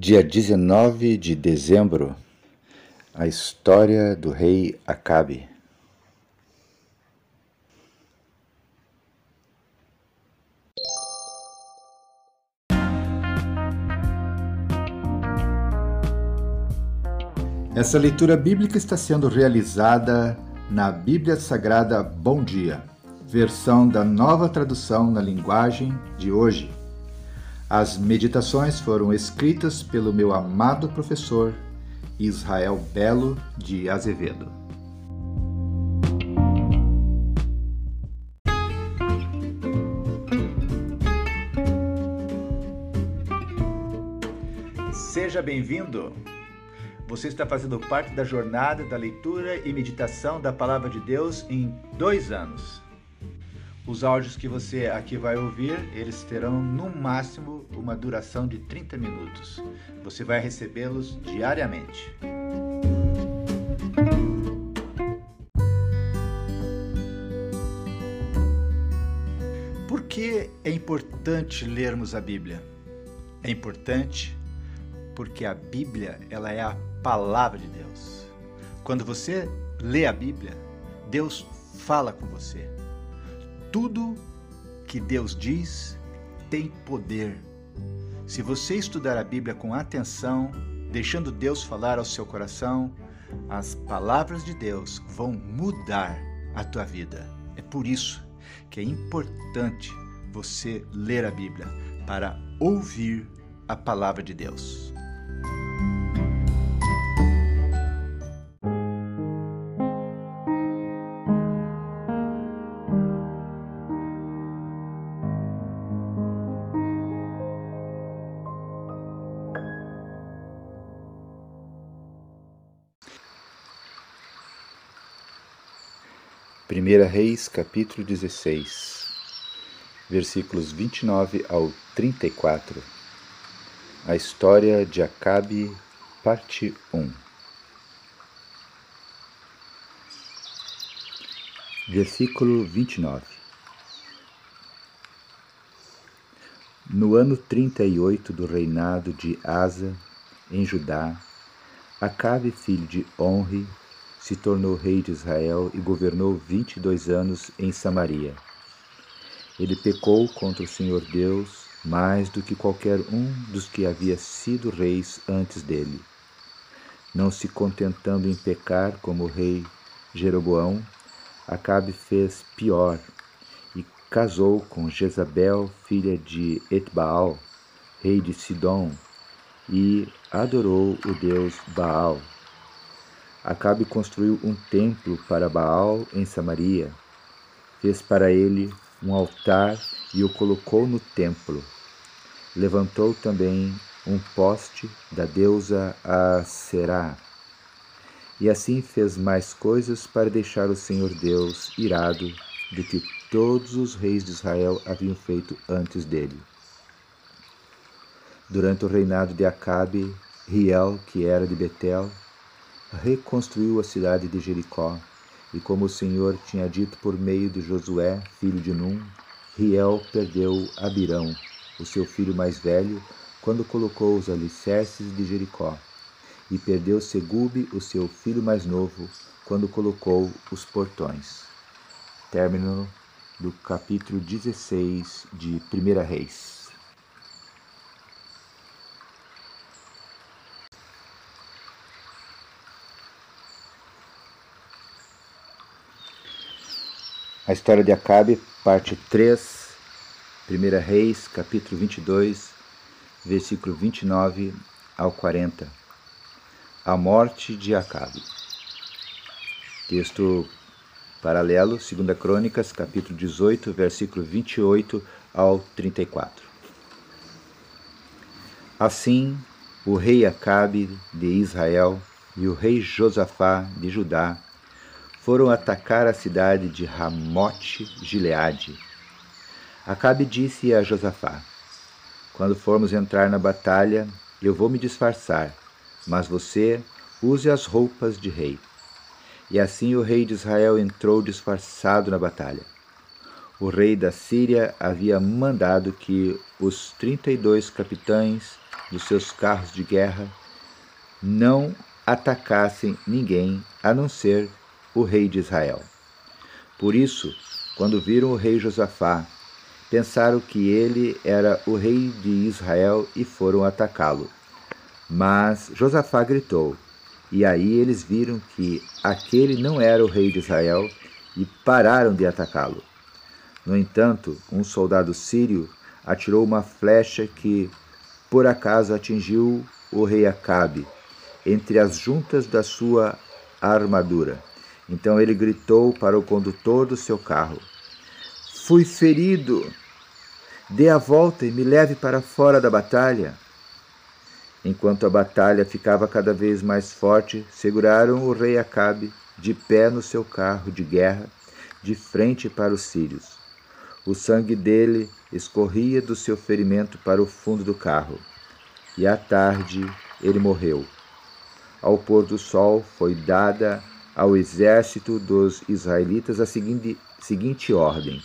Dia 19 de dezembro, a história do rei Acabe. Essa leitura bíblica está sendo realizada na Bíblia Sagrada Bom Dia, versão da nova tradução na linguagem de hoje as meditações foram escritas pelo meu amado professor Israel Belo de Azevedo. Seja bem-vindo! Você está fazendo parte da jornada da leitura e meditação da Palavra de Deus em dois anos. Os áudios que você aqui vai ouvir, eles terão no máximo uma duração de 30 minutos. Você vai recebê-los diariamente. Por que é importante lermos a Bíblia? É importante porque a Bíblia, ela é a palavra de Deus. Quando você lê a Bíblia, Deus fala com você. Tudo que Deus diz tem poder. Se você estudar a Bíblia com atenção, deixando Deus falar ao seu coração, as palavras de Deus vão mudar a tua vida. É por isso que é importante você ler a Bíblia para ouvir a palavra de Deus. Primeira Reis, capítulo 16, versículos 29 ao 34. A história de Acabe, parte 1. Versículo 29. No ano 38 do reinado de Asa, em Judá, Acabe, filho de Onre, se tornou rei de Israel e governou vinte e dois anos em Samaria. Ele pecou contra o Senhor Deus mais do que qualquer um dos que havia sido reis antes dele. Não se contentando em pecar como o rei Jeroboão, Acabe fez pior e casou com Jezabel, filha de Etbaal, rei de Sidom, e adorou o deus Baal. Acabe construiu um templo para Baal em Samaria. Fez para ele um altar e o colocou no templo. Levantou também um poste da deusa Aserá. E assim fez mais coisas para deixar o Senhor Deus irado do que todos os reis de Israel haviam feito antes dele. Durante o reinado de Acabe, Riel, que era de Betel, reconstruiu a cidade de Jericó, e como o Senhor tinha dito por meio de Josué, filho de Num, Riel perdeu Abirão, o seu filho mais velho, quando colocou os alicerces de Jericó, e perdeu Segube, o seu filho mais novo, quando colocou os portões. Término do capítulo 16 de 1 Reis. A história de Acabe, parte 3, 1 Reis, capítulo 22, versículo 29 ao 40. A morte de Acabe. Texto paralelo, 2 Crônicas, capítulo 18, versículo 28 ao 34. Assim, o rei Acabe de Israel e o rei Josafá de Judá foram atacar a cidade de Ramote Gileade. Acabe disse a Josafá: Quando formos entrar na batalha, eu vou me disfarçar, mas você use as roupas de rei. E assim o rei de Israel entrou disfarçado na batalha. O rei da Síria havia mandado que os trinta e dois capitães dos seus carros de guerra não atacassem ninguém a não ser o rei de Israel. Por isso, quando viram o rei Josafá, pensaram que ele era o rei de Israel e foram atacá-lo. Mas Josafá gritou, e aí eles viram que aquele não era o rei de Israel e pararam de atacá-lo. No entanto, um soldado sírio atirou uma flecha que, por acaso, atingiu o rei Acabe entre as juntas da sua armadura. Então ele gritou para o condutor do seu carro: Fui ferido! Dê a volta e me leve para fora da batalha. Enquanto a batalha ficava cada vez mais forte, seguraram o rei Acabe de pé no seu carro de guerra, de frente para os sírios. O sangue dele escorria do seu ferimento para o fundo do carro. E à tarde ele morreu. Ao pôr do sol foi dada ao exército dos israelitas a seguinte, seguinte ordem: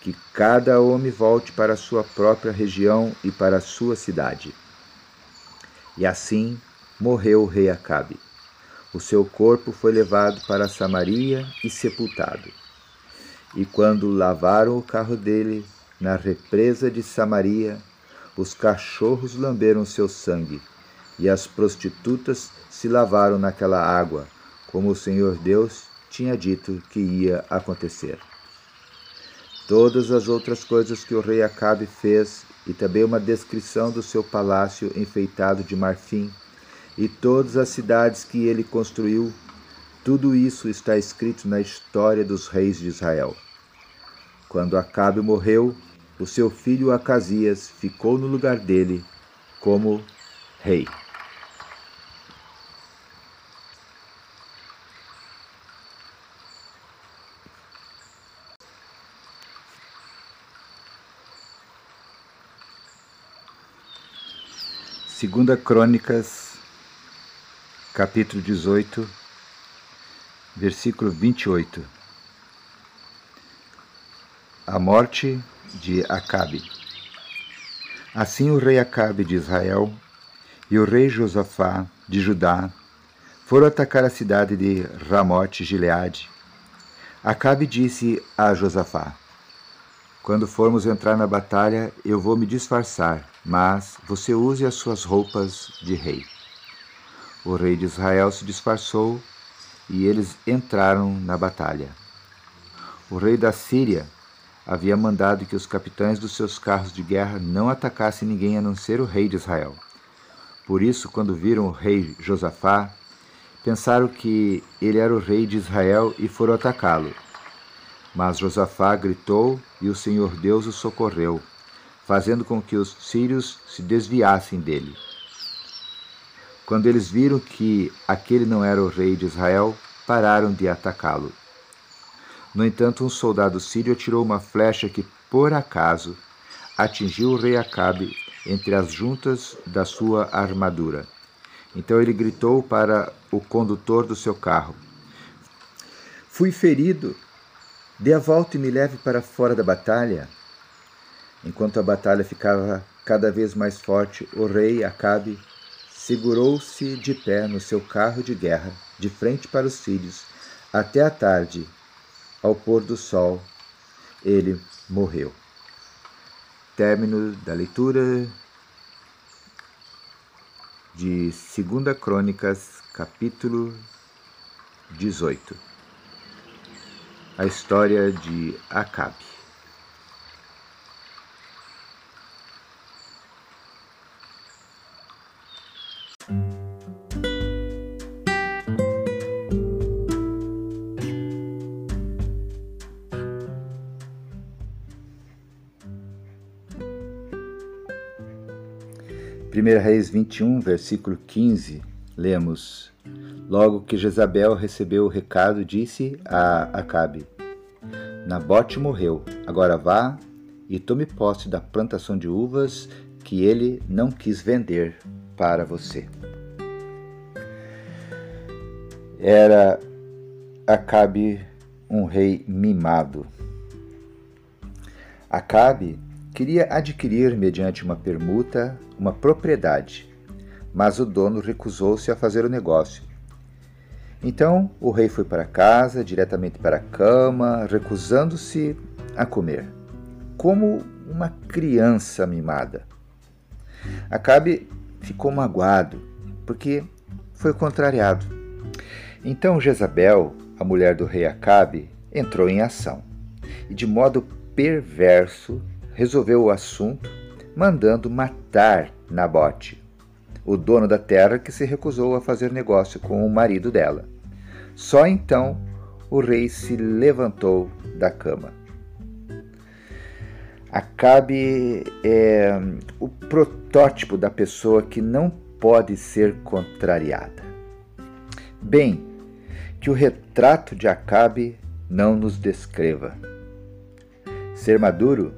que cada homem volte para sua própria região e para a sua cidade. E assim morreu o rei Acabe. O seu corpo foi levado para Samaria e sepultado. E quando lavaram o carro dele na represa de Samaria, os cachorros lamberam seu sangue e as prostitutas se lavaram naquela água, como o Senhor Deus tinha dito que ia acontecer. Todas as outras coisas que o rei Acabe fez, e também uma descrição do seu palácio enfeitado de marfim, e todas as cidades que ele construiu, tudo isso está escrito na história dos reis de Israel. Quando Acabe morreu, o seu filho Acasias ficou no lugar dele como rei. Segunda Crônicas, capítulo 18, versículo 28. A morte de Acabe. Assim o rei Acabe de Israel e o rei Josafá de Judá foram atacar a cidade de Ramote Gileade. Acabe disse a Josafá: quando formos entrar na batalha, eu vou me disfarçar, mas você use as suas roupas de rei. O rei de Israel se disfarçou e eles entraram na batalha. O rei da Síria havia mandado que os capitães dos seus carros de guerra não atacassem ninguém a não ser o rei de Israel. Por isso, quando viram o rei Josafá, pensaram que ele era o rei de Israel e foram atacá-lo. Mas Josafá gritou e o Senhor Deus o socorreu, fazendo com que os sírios se desviassem dele. Quando eles viram que aquele não era o rei de Israel, pararam de atacá-lo. No entanto, um soldado sírio atirou uma flecha que, por acaso, atingiu o rei Acabe entre as juntas da sua armadura. Então ele gritou para o condutor do seu carro: Fui ferido Dê a volta e me leve para fora da batalha. Enquanto a batalha ficava cada vez mais forte, o rei Acabe segurou-se de pé no seu carro de guerra, de frente para os sírios, até a tarde. Ao pôr do sol, ele morreu. Término da leitura de 2 Crônicas, capítulo 18 a história de Acabe. Primeira Reis 21, versículo 15, lemos: Logo que Jezabel recebeu o recado, disse a Acabe: Nabote morreu, agora vá e tome posse da plantação de uvas que ele não quis vender para você. Era Acabe um rei mimado. Acabe queria adquirir, mediante uma permuta, uma propriedade, mas o dono recusou-se a fazer o negócio. Então o rei foi para casa, diretamente para a cama, recusando-se a comer, como uma criança mimada. Acabe ficou magoado, porque foi contrariado. Então Jezabel, a mulher do rei Acabe, entrou em ação e, de modo perverso, resolveu o assunto, mandando matar Nabote, o dono da terra que se recusou a fazer negócio com o marido dela. Só então o rei se levantou da cama. Acabe é o protótipo da pessoa que não pode ser contrariada. Bem, que o retrato de Acabe não nos descreva. Ser maduro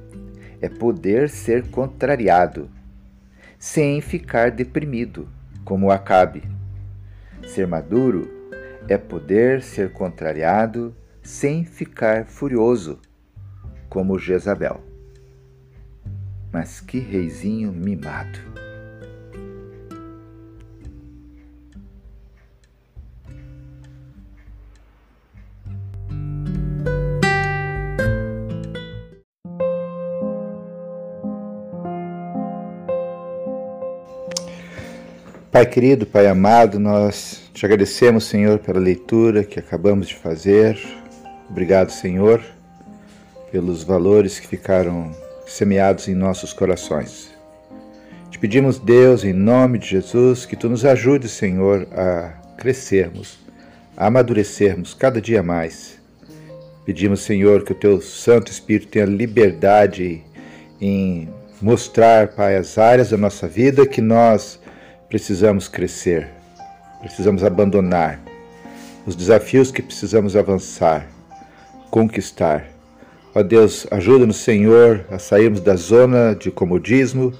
é poder ser contrariado, sem ficar deprimido, como Acabe. Ser maduro é poder ser contrariado sem ficar furioso, como Jezabel. Mas que reizinho mimado! Pai querido, Pai amado, nós te agradecemos, Senhor, pela leitura que acabamos de fazer. Obrigado, Senhor, pelos valores que ficaram semeados em nossos corações. Te pedimos, Deus, em nome de Jesus, que tu nos ajude, Senhor, a crescermos, a amadurecermos cada dia mais. Pedimos, Senhor, que o teu Santo Espírito tenha liberdade em mostrar, Pai, as áreas da nossa vida que nós precisamos crescer, precisamos abandonar, os desafios que precisamos avançar, conquistar. Ó Deus, ajuda-nos, Senhor, a sairmos da zona de comodismo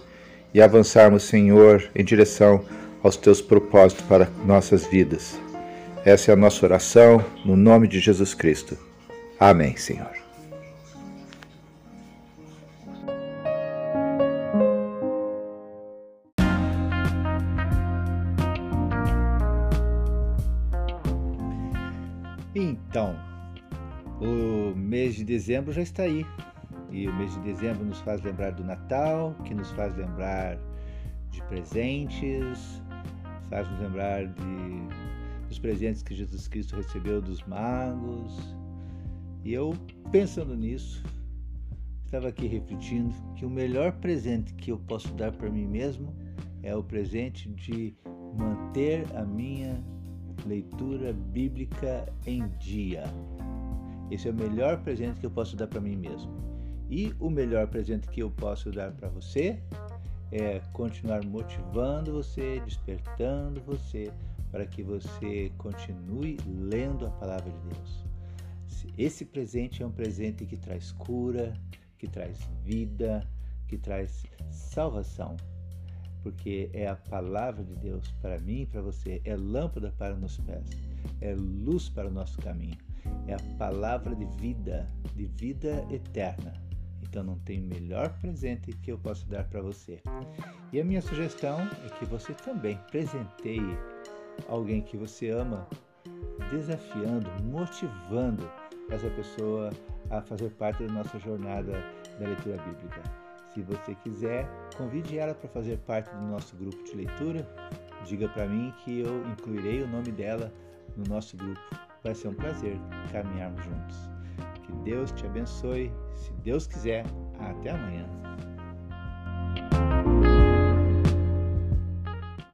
e avançarmos, Senhor, em direção aos teus propósitos para nossas vidas. Essa é a nossa oração, no nome de Jesus Cristo. Amém, Senhor. Então, o mês de dezembro já está aí. E o mês de dezembro nos faz lembrar do Natal, que nos faz lembrar de presentes, faz nos lembrar de, dos presentes que Jesus Cristo recebeu dos magos. E eu, pensando nisso, estava aqui refletindo que o melhor presente que eu posso dar para mim mesmo é o presente de manter a minha leitura bíblica em dia. Esse é o melhor presente que eu posso dar para mim mesmo. E o melhor presente que eu posso dar para você é continuar motivando você, despertando você para que você continue lendo a palavra de Deus. Esse presente é um presente que traz cura, que traz vida, que traz salvação porque é a palavra de Deus para mim e para você, é lâmpada para nos pés, é luz para o nosso caminho, é a palavra de vida, de vida eterna. Então não tem melhor presente que eu posso dar para você. E a minha sugestão é que você também presenteie alguém que você ama, desafiando, motivando essa pessoa a fazer parte da nossa jornada da leitura bíblica. Se você quiser, convide ela para fazer parte do nosso grupo de leitura. Diga para mim que eu incluirei o nome dela no nosso grupo. Vai ser um prazer caminharmos juntos. Que Deus te abençoe. Se Deus quiser, até amanhã.